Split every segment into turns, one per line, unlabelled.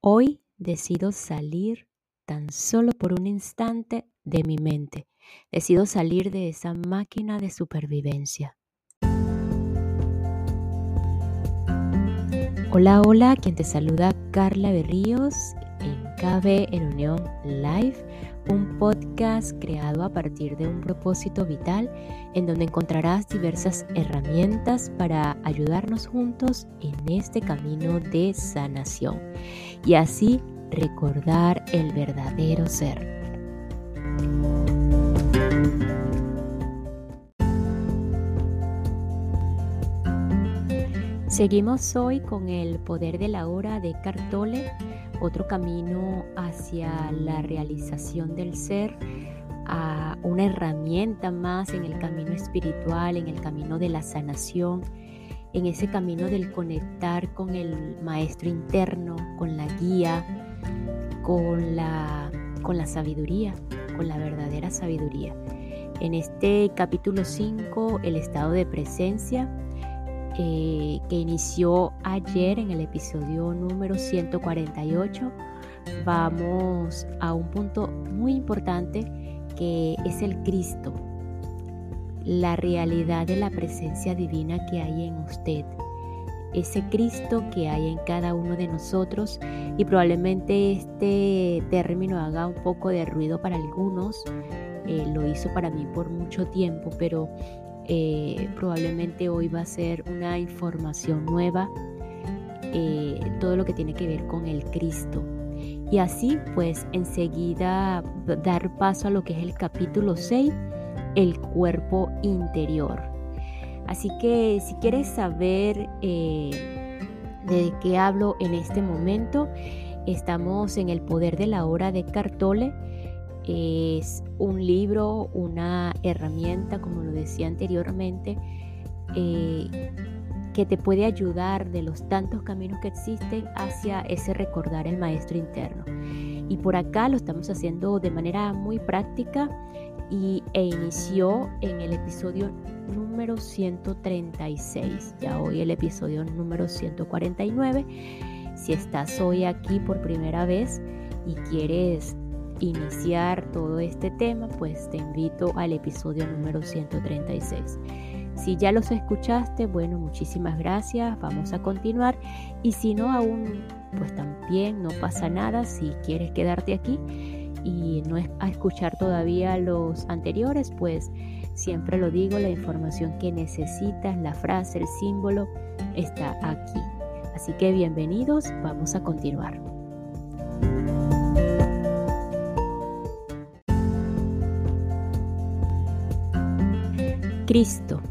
Hoy decido salir tan solo por un instante de mi mente. Decido salir de esa máquina de supervivencia. Hola, hola, quien te saluda Carla Berríos en KB en Unión Live, un podcast creado a partir de un propósito vital en donde encontrarás diversas herramientas para ayudarnos juntos en este camino de sanación y así recordar el verdadero ser. Seguimos hoy con el poder de la hora de Cartole, otro camino hacia la realización del ser, a una herramienta más en el camino espiritual, en el camino de la sanación, en ese camino del conectar con el maestro interno, con la guía, con la, con la sabiduría, con la verdadera sabiduría. En este capítulo 5, el estado de presencia, eh, que inició ayer en el episodio número 148, vamos a un punto muy importante que es el Cristo, la realidad de la presencia divina que hay en usted, ese Cristo que hay en cada uno de nosotros y probablemente este término haga un poco de ruido para algunos, eh, lo hizo para mí por mucho tiempo, pero eh, probablemente hoy va a ser una información nueva, eh, todo lo que tiene que ver con el Cristo. Y así pues enseguida dar paso a lo que es el capítulo 6 el cuerpo interior. Así que si quieres saber eh, de qué hablo en este momento, estamos en El Poder de la Hora de Cartole. Es un libro, una herramienta, como lo decía anteriormente, eh, que te puede ayudar de los tantos caminos que existen hacia ese recordar el maestro interno. Y por acá lo estamos haciendo de manera muy práctica y, e inició en el episodio número 136. Ya hoy el episodio número 149. Si estás hoy aquí por primera vez y quieres iniciar todo este tema, pues te invito al episodio número 136. Si ya los escuchaste, bueno, muchísimas gracias, vamos a continuar. Y si no aún, pues también no pasa nada si quieres quedarte aquí y no es a escuchar todavía los anteriores, pues siempre lo digo, la información que necesitas, la frase, el símbolo, está aquí. Así que bienvenidos, vamos a continuar. Cristo,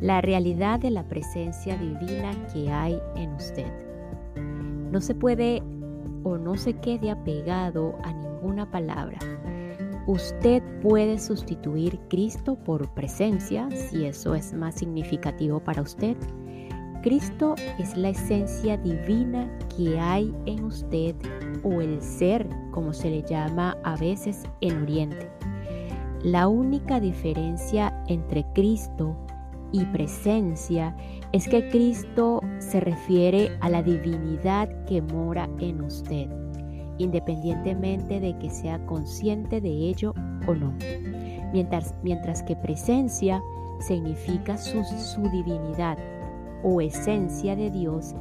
la realidad de la presencia divina que hay en usted. No se puede o no se quede apegado a una palabra. Usted puede sustituir Cristo por presencia si eso es más significativo para usted. Cristo es la esencia divina que hay en usted o el ser, como se le llama a veces en Oriente. La única diferencia entre Cristo y presencia es que Cristo se refiere a la divinidad que mora en usted independientemente de que sea consciente de ello o no. Mientras, mientras que presencia significa su, su divinidad o esencia de Dios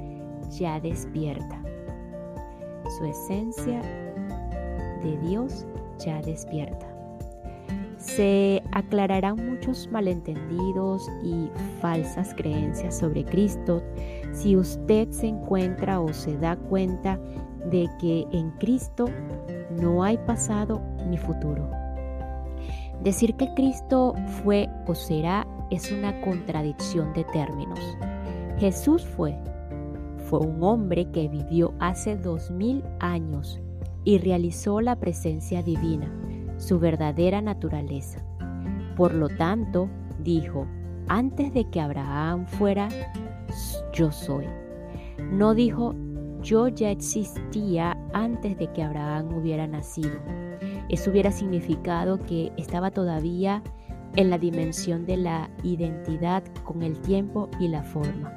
ya despierta. Su esencia de Dios ya despierta. Se aclararán muchos malentendidos y falsas creencias sobre Cristo si usted se encuentra o se da cuenta de que en Cristo no hay pasado ni futuro. Decir que Cristo fue o será es una contradicción de términos. Jesús fue, fue un hombre que vivió hace dos mil años y realizó la presencia divina, su verdadera naturaleza. Por lo tanto, dijo, antes de que Abraham fuera, yo soy. No dijo, yo ya existía antes de que Abraham hubiera nacido. Eso hubiera significado que estaba todavía en la dimensión de la identidad con el tiempo y la forma.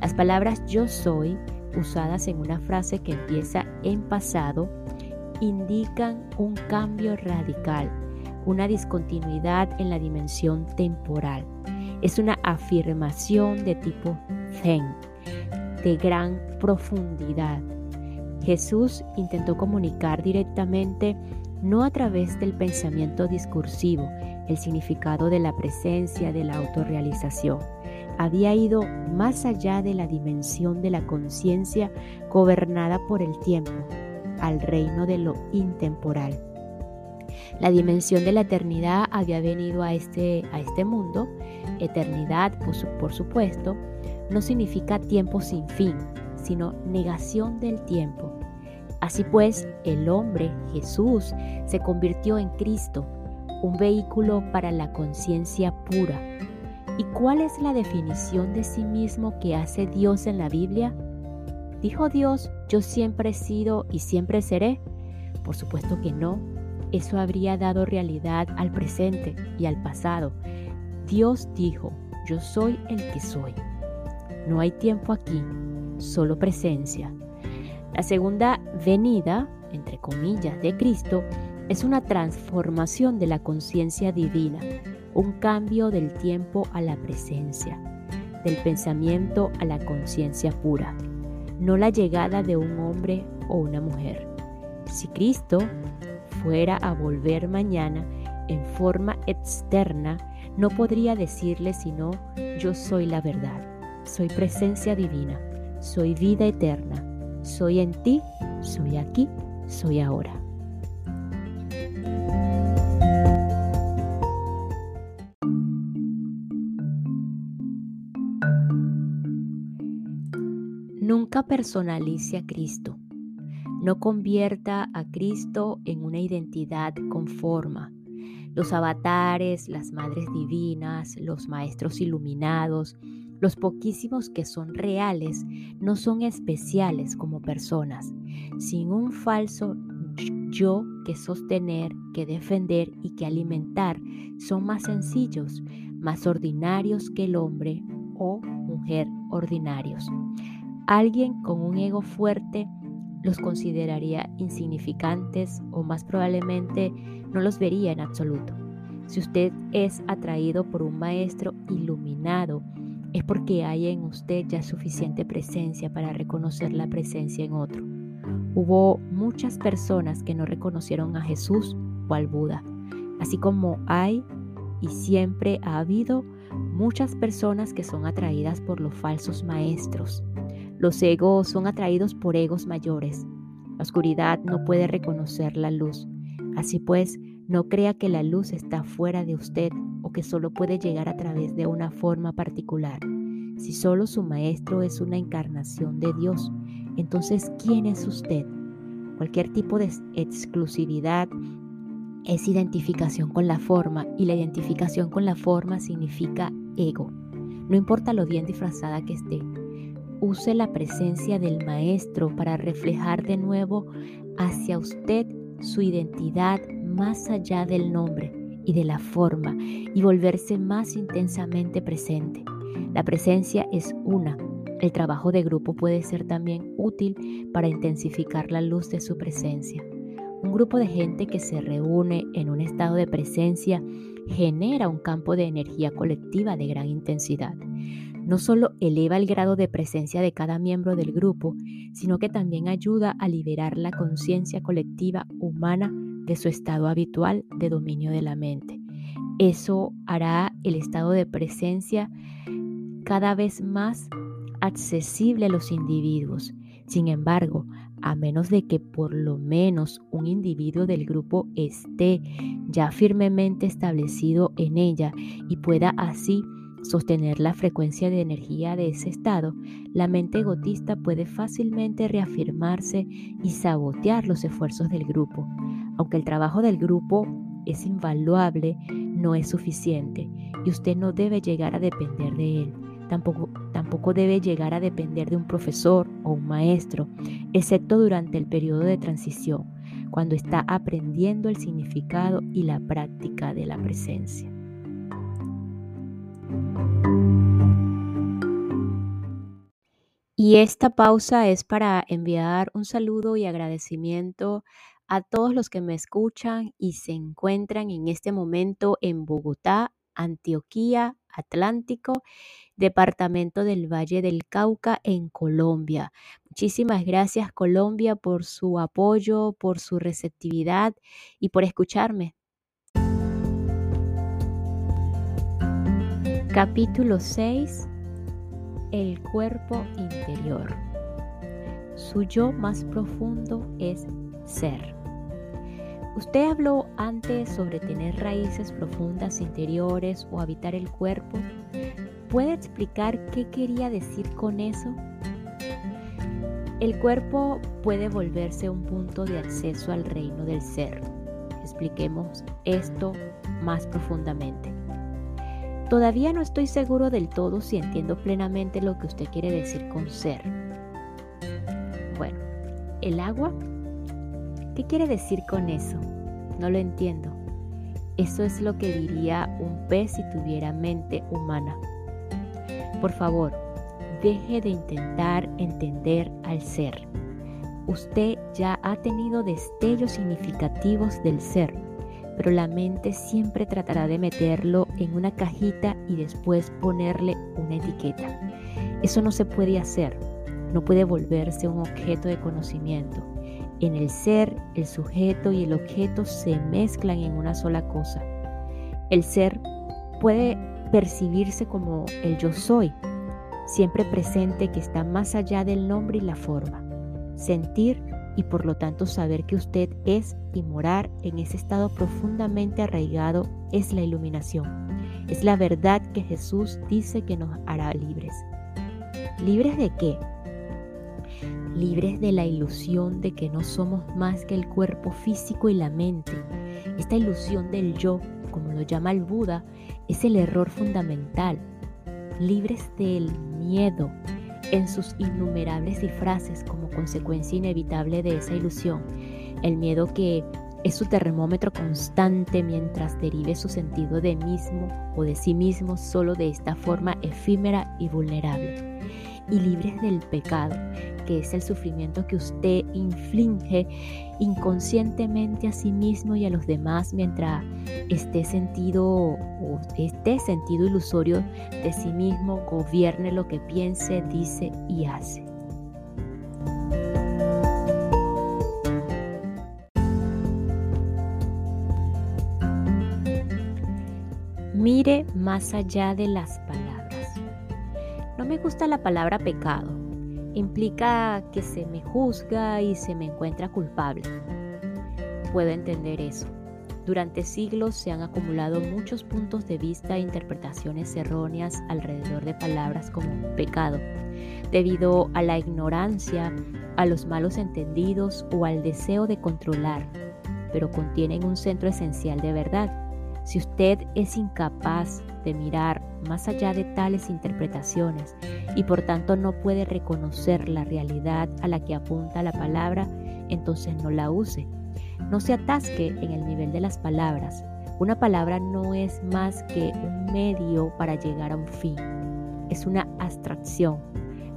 Las palabras yo soy usadas en una frase que empieza en pasado indican un cambio radical, una discontinuidad en la dimensión temporal. Es una afirmación de tipo Zen, de gran profundidad. Jesús intentó comunicar directamente, no a través del pensamiento discursivo, el significado de la presencia, de la autorrealización. Había ido más allá de la dimensión de la conciencia gobernada por el tiempo, al reino de lo intemporal. La dimensión de la eternidad había venido a este, a este mundo. Eternidad, por, por supuesto, no significa tiempo sin fin, sino negación del tiempo. Así pues, el hombre, Jesús, se convirtió en Cristo, un vehículo para la conciencia pura. ¿Y cuál es la definición de sí mismo que hace Dios en la Biblia? ¿Dijo Dios, yo siempre he sido y siempre seré? Por supuesto que no. Eso habría dado realidad al presente y al pasado. Dios dijo, yo soy el que soy. No hay tiempo aquí, solo presencia. La segunda venida, entre comillas, de Cristo es una transformación de la conciencia divina, un cambio del tiempo a la presencia, del pensamiento a la conciencia pura no la llegada de un hombre o una mujer. Si Cristo fuera a volver mañana en forma externa, no podría decirle sino yo soy la verdad, soy presencia divina, soy vida eterna, soy en ti, soy aquí, soy ahora. Nunca personalice a Cristo. No convierta a Cristo en una identidad con forma. Los avatares, las madres divinas, los maestros iluminados, los poquísimos que son reales, no son especiales como personas, sin un falso yo que sostener, que defender y que alimentar, son más sencillos, más ordinarios que el hombre o mujer ordinarios. Alguien con un ego fuerte los consideraría insignificantes o más probablemente no los vería en absoluto. Si usted es atraído por un maestro iluminado, es porque hay en usted ya suficiente presencia para reconocer la presencia en otro. Hubo muchas personas que no reconocieron a Jesús o al Buda, así como hay y siempre ha habido muchas personas que son atraídas por los falsos maestros, los egos son atraídos por egos mayores. La oscuridad no puede reconocer la luz. Así pues, no crea que la luz está fuera de usted o que solo puede llegar a través de una forma particular. Si solo su maestro es una encarnación de Dios, entonces ¿quién es usted? Cualquier tipo de exclusividad es identificación con la forma y la identificación con la forma significa ego. No importa lo bien disfrazada que esté, Use la presencia del Maestro para reflejar de nuevo hacia usted su identidad más allá del nombre y de la forma y volverse más intensamente presente. La presencia es una. El trabajo de grupo puede ser también útil para intensificar la luz de su presencia. Un grupo de gente que se reúne en un estado de presencia genera un campo de energía colectiva de gran intensidad no solo eleva el grado de presencia de cada miembro del grupo, sino que también ayuda a liberar la conciencia colectiva humana de su estado habitual de dominio de la mente. Eso hará el estado de presencia cada vez más accesible a los individuos. Sin embargo, a menos de que por lo menos un individuo del grupo esté ya firmemente establecido en ella y pueda así sostener la frecuencia de energía de ese estado, la mente egotista puede fácilmente reafirmarse y sabotear los esfuerzos del grupo. Aunque el trabajo del grupo es invaluable, no es suficiente y usted no debe llegar a depender de él. Tampoco, tampoco debe llegar a depender de un profesor o un maestro, excepto durante el periodo de transición, cuando está aprendiendo el significado y la práctica de la presencia. Y esta pausa es para enviar un saludo y agradecimiento a todos los que me escuchan y se encuentran en este momento en Bogotá, Antioquía, Atlántico, departamento del Valle del Cauca en Colombia. Muchísimas gracias Colombia por su apoyo, por su receptividad y por escucharme. Capítulo 6. El cuerpo interior. Su yo más profundo es ser. Usted habló antes sobre tener raíces profundas interiores o habitar el cuerpo. ¿Puede explicar qué quería decir con eso? El cuerpo puede volverse un punto de acceso al reino del ser. Expliquemos esto más profundamente. Todavía no estoy seguro del todo si entiendo plenamente lo que usted quiere decir con ser. Bueno, el agua ¿Qué quiere decir con eso? No lo entiendo. Eso es lo que diría un pez si tuviera mente humana. Por favor, deje de intentar entender al ser. Usted ya ha tenido destellos significativos del ser, pero la mente siempre tratará de meterlo en una cajita y después ponerle una etiqueta. Eso no se puede hacer. No puede volverse un objeto de conocimiento en el ser, el sujeto y el objeto se mezclan en una sola cosa. El ser puede percibirse como el yo soy, siempre presente que está más allá del nombre y la forma. Sentir y por lo tanto saber que usted es y morar en ese estado profundamente arraigado es la iluminación. Es la verdad que Jesús dice que nos hará libres. ¿Libres de qué? Libres de la ilusión de que no somos más que el cuerpo físico y la mente. Esta ilusión del yo, como lo llama el Buda, es el error fundamental. Libres del miedo en sus innumerables disfraces como consecuencia inevitable de esa ilusión. El miedo que es su termómetro constante mientras derive su sentido de mismo o de sí mismo solo de esta forma efímera y vulnerable y libres del pecado, que es el sufrimiento que usted inflige inconscientemente a sí mismo y a los demás mientras esté sentido o esté sentido ilusorio de sí mismo, gobierne lo que piense, dice y hace. Mire más allá de las palabras me gusta la palabra pecado. Implica que se me juzga y se me encuentra culpable. Puedo entender eso. Durante siglos se han acumulado muchos puntos de vista e interpretaciones erróneas alrededor de palabras como pecado, debido a la ignorancia, a los malos entendidos o al deseo de controlar, pero contienen un centro esencial de verdad si usted es incapaz de mirar más allá de tales interpretaciones y por tanto no puede reconocer la realidad a la que apunta la palabra, entonces no la use. No se atasque en el nivel de las palabras. Una palabra no es más que un medio para llegar a un fin. Es una abstracción.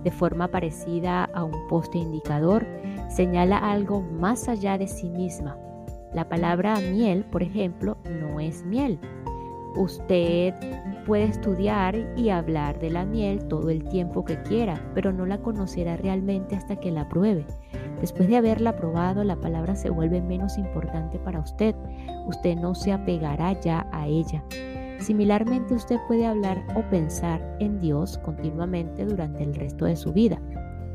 De forma parecida a un poste indicador, señala algo más allá de sí misma la palabra miel, por ejemplo, no es miel. Usted puede estudiar y hablar de la miel todo el tiempo que quiera, pero no la conocerá realmente hasta que la pruebe. Después de haberla probado, la palabra se vuelve menos importante para usted. Usted no se apegará ya a ella. Similarmente, usted puede hablar o pensar en Dios continuamente durante el resto de su vida.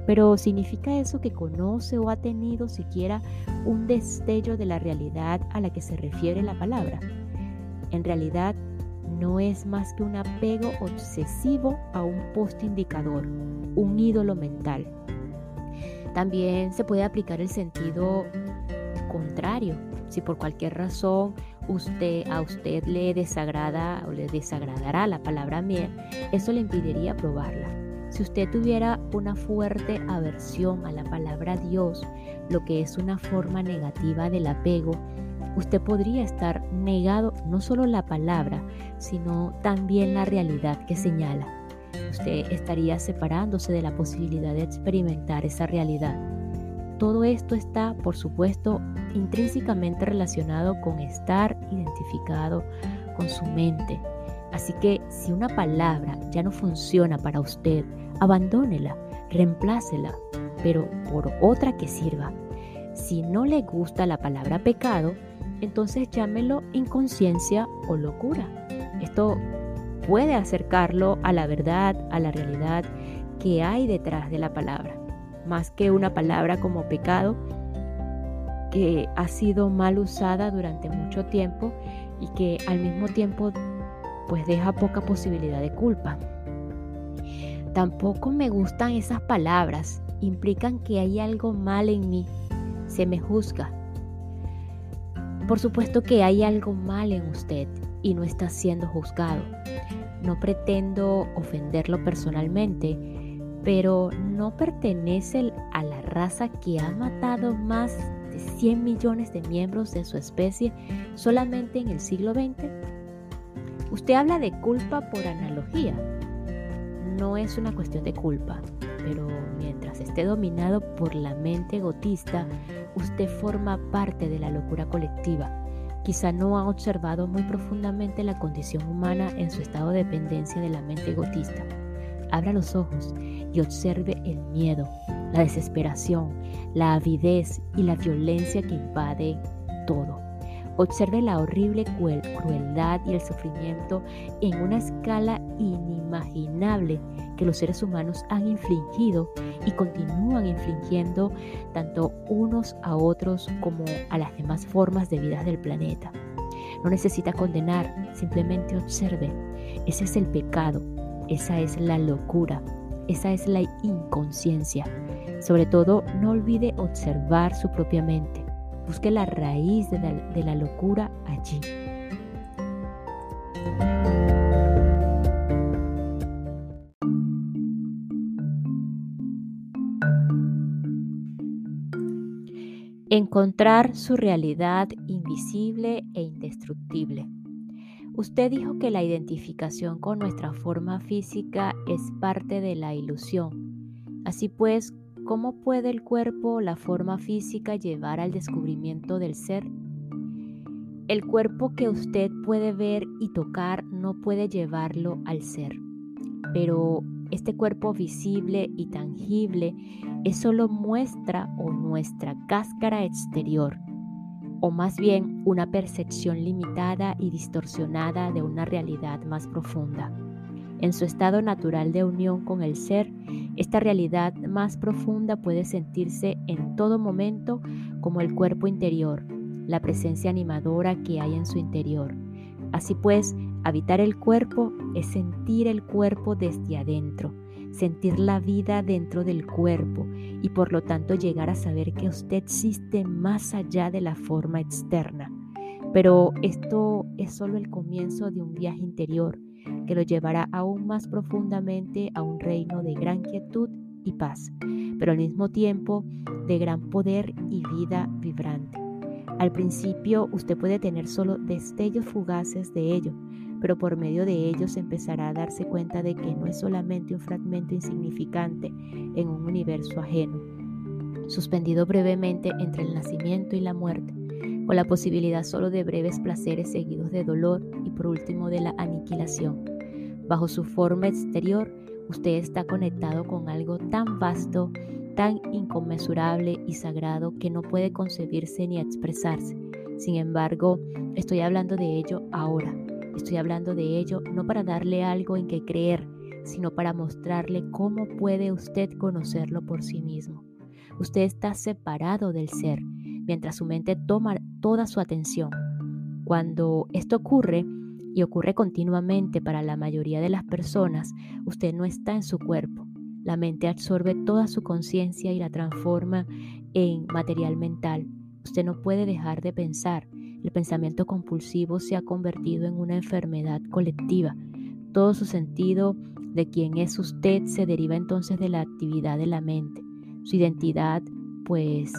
Pero ¿significa eso que conoce o ha tenido siquiera un destello de la realidad a la que se refiere la palabra? En realidad no es más que un apego obsesivo a un poste indicador, un ídolo mental. También se puede aplicar el sentido contrario. Si por cualquier razón usted a usted le desagrada o le desagradará la palabra miel, eso le impediría probarla. Si usted tuviera una fuerte aversión a la palabra Dios, lo que es una forma negativa del apego, usted podría estar negado no solo la palabra, sino también la realidad que señala. usted estaría separándose de la posibilidad de experimentar esa realidad. Todo esto está, por supuesto, intrínsecamente relacionado con estar identificado con su mente. Así que si una palabra ya no funciona para usted, abandónela, reemplácela, pero por otra que sirva. Si no le gusta la palabra pecado, entonces llámelo inconsciencia o locura. Esto puede acercarlo a la verdad, a la realidad que hay detrás de la palabra, más que una palabra como pecado que ha sido mal usada durante mucho tiempo y que al mismo tiempo pues deja poca posibilidad de culpa. Tampoco me gustan esas palabras, implican que hay algo mal en mí, se me juzga. Por supuesto que hay algo mal en usted y no está siendo juzgado. No pretendo ofenderlo personalmente, pero no pertenece a la raza que ha matado más de 100 millones de miembros de su especie solamente en el siglo XX. Usted habla de culpa por analogía. No es una cuestión de culpa, pero mientras esté dominado por la mente egotista, usted forma parte de la locura colectiva. Quizá no ha observado muy profundamente la condición humana en su estado de dependencia de la mente egotista. Abra los ojos y observe el miedo, la desesperación, la avidez y la violencia que invade todo. Observe la horrible crueldad y el sufrimiento en una escala inimaginable que los seres humanos han infligido y continúan infligiendo tanto unos a otros como a las demás formas de vida del planeta. No necesita condenar, simplemente observe. Ese es el pecado, esa es la locura, esa es la inconsciencia. Sobre todo, no olvide observar su propia mente. Busque la raíz de la, locura allí. Encontrar su realidad invisible e indestructible. Usted dijo que la identificación con nuestra forma física es parte de la ilusión. Así pues, ¿cómo puede el cuerpo la forma física llevar al descubrimiento del ser? El cuerpo que usted puede ver y tocar no puede llevarlo al ser, pero este cuerpo visible y tangible es solo muestra o nuestra cáscara exterior o más bien una percepción limitada y distorsionada de una realidad más profunda. En su estado natural de unión con el ser, esta realidad más profunda puede sentirse en todo momento como el cuerpo interior, la presencia animadora que hay en su interior. Así pues, habitar el cuerpo es sentir el cuerpo desde adentro, sentir la vida dentro del cuerpo y por lo tanto llegar a saber que usted existe más allá de la forma externa. Pero esto es solo el comienzo de un viaje interior que lo llevará aún más profundamente a un reino de gran quietud y paz, pero al mismo tiempo de gran poder y vida vibrante. Al principio usted puede tener solo destellos fugaces de ello, pero por medio de ellos empezará a darse cuenta de que no es solamente un fragmento insignificante en un universo ajeno, suspendido brevemente entre el nacimiento y la muerte, con la posibilidad solo de breves placeres seguidos de dolor y por último de la aniquilación. Bajo su forma exterior, usted está conectado con algo tan vasto, tan inconmensurable y sagrado que no puede concebirse ni expresarse. Sin embargo, estoy hablando de ello ahora Estoy hablando de ello no para darle algo en que creer, sino para mostrarle cómo puede usted conocerlo por sí mismo. Usted está separado del ser, mientras su mente toma toda su atención. Cuando esto ocurre, y ocurre continuamente para la mayoría de las personas, usted no está en su cuerpo. La mente absorbe toda su conciencia y la transforma en material mental. Usted no puede dejar de pensar, el pensamiento compulsivo se ha convertido en una enfermedad colectiva. Todo su sentido de quién es usted se deriva entonces de la actividad de la mente. Su identidad, pues,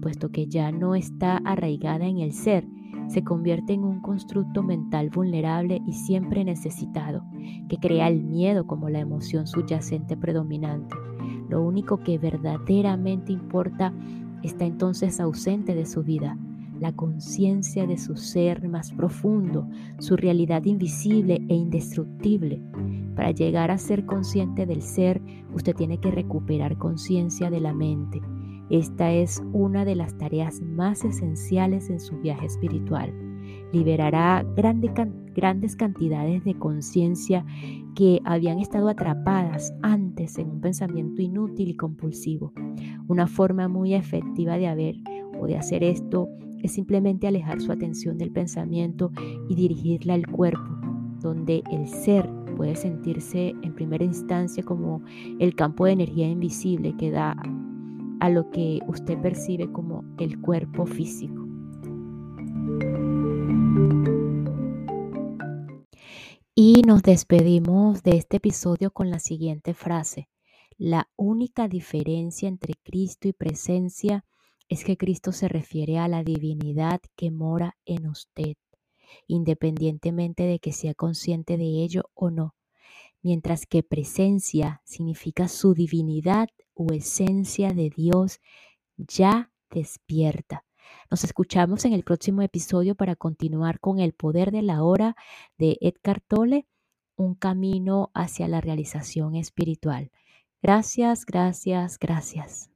puesto que ya no está arraigada en el ser, se convierte en un constructo mental vulnerable y siempre necesitado, que crea el miedo como la emoción subyacente predominante. Lo único que verdaderamente importa está entonces ausente de su vida, la conciencia de su ser más profundo, su realidad invisible e indestructible. Para llegar a ser consciente del ser, usted tiene que recuperar conciencia de la mente. Esta es una de las tareas más esenciales en su viaje espiritual. Liberará grandes cantidades de conciencia que habían estado atrapadas antes en un pensamiento inútil y compulsivo. Una forma muy efectiva de haber o de hacer esto es simplemente alejar su atención del pensamiento y dirigirla al cuerpo, donde el ser puede sentirse en primera instancia como el campo de energía invisible que da a lo que usted percibe como el cuerpo físico. Y nos despedimos de este episodio con la siguiente frase. La única diferencia entre Cristo y presencia es que Cristo se refiere a la divinidad que mora en usted, independientemente de que sea consciente de ello o no, mientras que presencia significa su divinidad o esencia de Dios ya despierta. Nos escuchamos en el próximo episodio para continuar con el poder de la hora de Edgar Tolle, un camino hacia la realización espiritual. Gracias, gracias, gracias.